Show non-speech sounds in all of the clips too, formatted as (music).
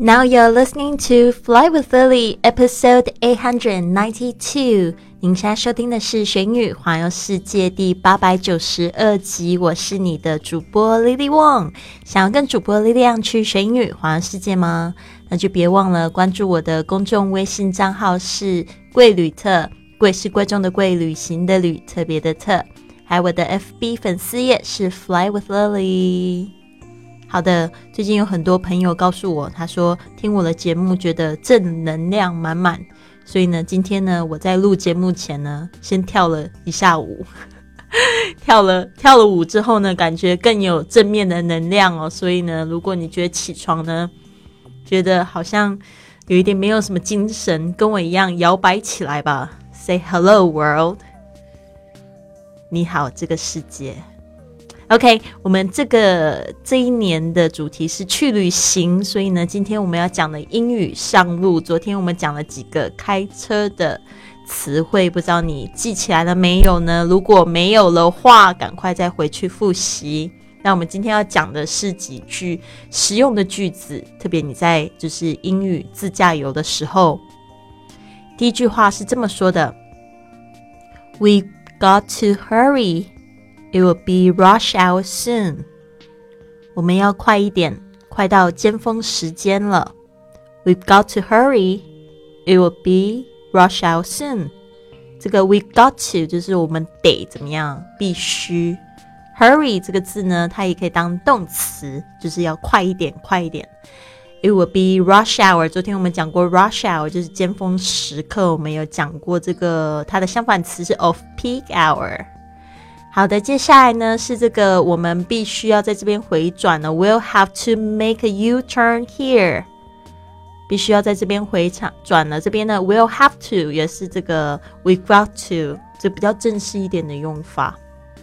Now you're listening to Fly with Lily, episode eight hundred ninety-two. 您现在收听的是《学语环游世界》第八百九十二集。我是你的主播 Lily Wong。想要跟主播 Lily 去学英语环游世界吗？那就别忘了关注我的公众微信账号是“贵旅特”，贵是贵重的贵，旅行的旅，特别的特。还有我的 FB 粉丝页是 Fly with Lily。好的，最近有很多朋友告诉我，他说听我的节目觉得正能量满满，所以呢，今天呢，我在录节目前呢，先跳了一下舞，(laughs) 跳了跳了舞之后呢，感觉更有正面的能量哦。所以呢，如果你觉得起床呢，觉得好像有一点没有什么精神，跟我一样摇摆起来吧，Say hello world，你好这个世界。OK，我们这个这一年的主题是去旅行，所以呢，今天我们要讲的英语上路。昨天我们讲了几个开车的词汇，不知道你记起来了没有呢？如果没有的话，赶快再回去复习。那我们今天要讲的是几句实用的句子，特别你在就是英语自驾游的时候，第一句话是这么说的：We got to hurry。It will be rush hour soon。我们要快一点，快到尖峰时间了。We've got to hurry. It will be rush hour soon。这个 we've got to 就是我们得怎么样，必须。Hurry 这个字呢，它也可以当动词，就是要快一点，快一点。It will be rush hour。昨天我们讲过 rush hour 就是尖峰时刻，我们有讲过这个，它的相反词是 of peak hour。好的，接下来呢是这个，我们必须要在这边回转了。We'll have to make a U-turn here，必须要在这边回场转了。这边呢，We'll have to 也是这个 We've got to，这比较正式一点的用法。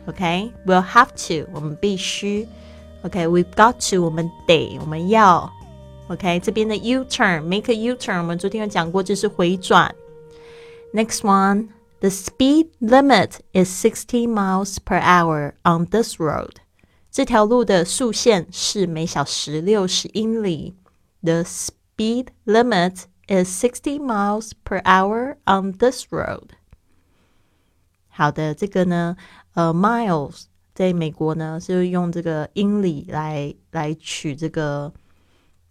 OK，We'll have to，我们必须。OK，We've got to，我们得，我们要。OK，这边的 U-turn，make a U-turn，我们昨天有讲过，这是回转。Next one。 The speed limit is sixty miles per hour on this road. 这条路的速限是每小时六十英里。The speed limit is sixty miles per hour on this road. 好的，这个呢，呃，miles 在美国呢是用这个英里来来取这个。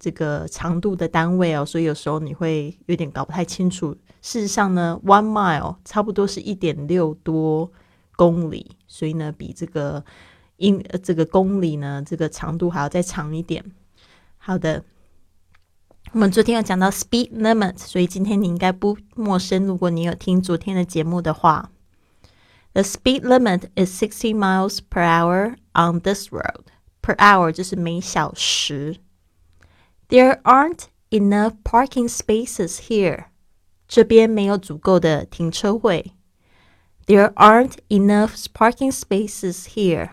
这个长度的单位哦，所以有时候你会有点搞不太清楚。事实上呢，one mile 差不多是一点六多公里，所以呢，比这个英呃这个公里呢，这个长度还要再长一点。好的，我们昨天有讲到 speed limit，所以今天你应该不陌生。如果你有听昨天的节目的话，the speed limit is sixty miles per hour on this road. Per hour 就是每小时。There aren't enough parking spaces here. 这边没有足够的停车位。There aren't enough parking spaces here.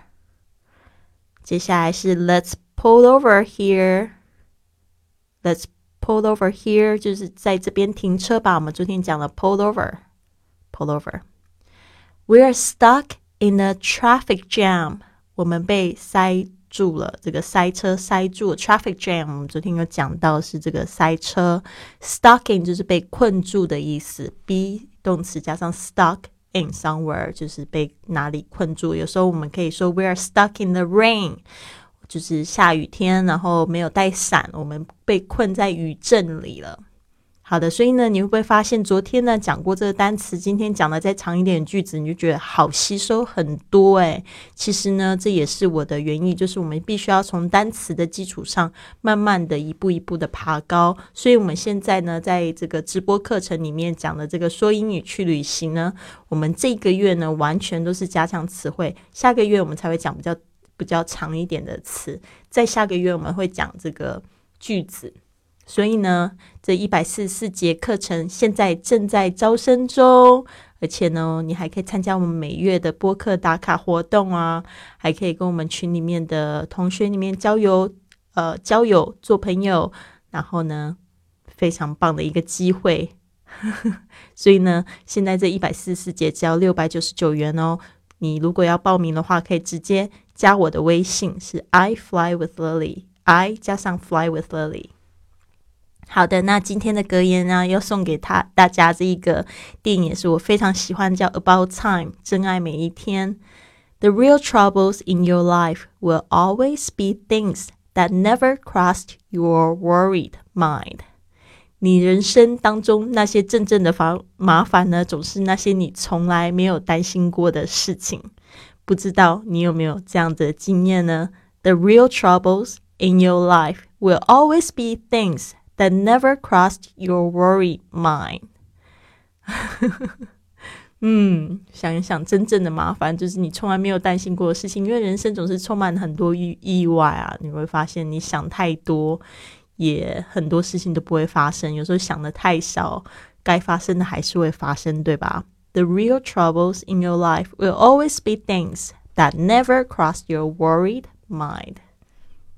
接下来是 Let's pull over here. Let's pull over here 就是在这边停车吧。我们昨天讲了 pull over, pull over. We're stuck in a traffic jam. 我们被塞 住了，这个塞车塞住了，traffic jam。我们昨天有讲到是这个塞车，stucking 就是被困住的意思，be 动词加上 stuck in somewhere 就是被哪里困住。有时候我们可以说 we are stuck in the rain，就是下雨天，然后没有带伞，我们被困在雨阵里了。好的，所以呢，你会不会发现昨天呢讲过这个单词，今天讲的再长一点句子，你就觉得好吸收很多诶。其实呢，这也是我的原意，就是我们必须要从单词的基础上，慢慢的一步一步的爬高。所以我们现在呢，在这个直播课程里面讲的这个说英语去旅行呢，我们这个月呢完全都是加强词汇，下个月我们才会讲比较比较长一点的词，在下个月我们会讲这个句子。所以呢，这一百四十四节课程现在正在招生中，而且呢，你还可以参加我们每月的播客打卡活动啊，还可以跟我们群里面的同学里面交友，呃，交友做朋友，然后呢，非常棒的一个机会。(laughs) 所以呢，现在这一百四十四节只要六百九十九元哦。你如果要报名的话，可以直接加我的微信，是 I fly with Lily，I 加上 fly with Lily。好的，那今天的格言呢，要送给他大家这一个电影，也是我非常喜欢，叫《About Time》，真爱每一天。The real troubles in your life will always be things that never crossed your worried mind。你人生当中那些真正的烦麻烦呢，总是那些你从来没有担心过的事情。不知道你有没有这样的经验呢？The real troubles in your life will always be things that never crossed your worried mind 嗯，想一想，真正的麻烦就是你从来没有担心过的事情，因为人生总是充满很多意意外啊。你会发现，你想太多，也很多事情都不会发生。有时候想的太少，该发生的还是会发生，对吧？The (laughs) real troubles in your life will always be things that never crossed your worried mind.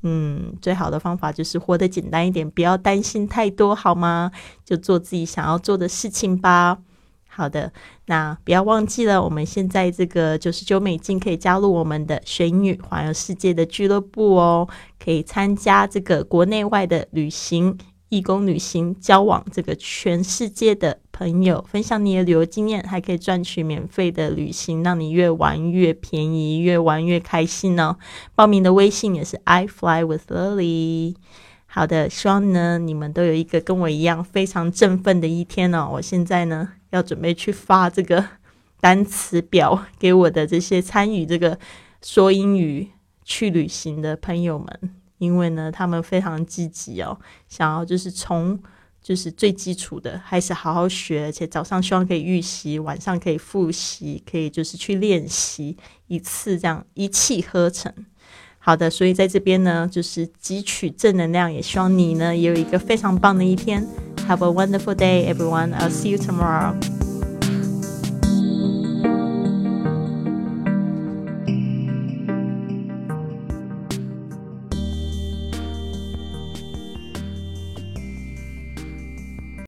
嗯，最好的方法就是活得简单一点，不要担心太多，好吗？就做自己想要做的事情吧。好的，那不要忘记了，我们现在这个九十九美金可以加入我们的玄女环游世界的俱乐部哦，可以参加这个国内外的旅行。义工旅行，交往这个全世界的朋友，分享你的旅游经验，还可以赚取免费的旅行，让你越玩越便宜，越玩越开心哦。报名的微信也是 I fly with Lily。好的，希望呢你们都有一个跟我一样非常振奋的一天哦。我现在呢要准备去发这个单词表给我的这些参与这个说英语去旅行的朋友们。因为呢，他们非常积极哦，想要就是从就是最基础的开始好好学，而且早上希望可以预习，晚上可以复习，可以就是去练习一次这样一气呵成。好的，所以在这边呢，就是汲取正能量，也希望你呢也有一个非常棒的一天。Have a wonderful day, everyone. I'll see you tomorrow.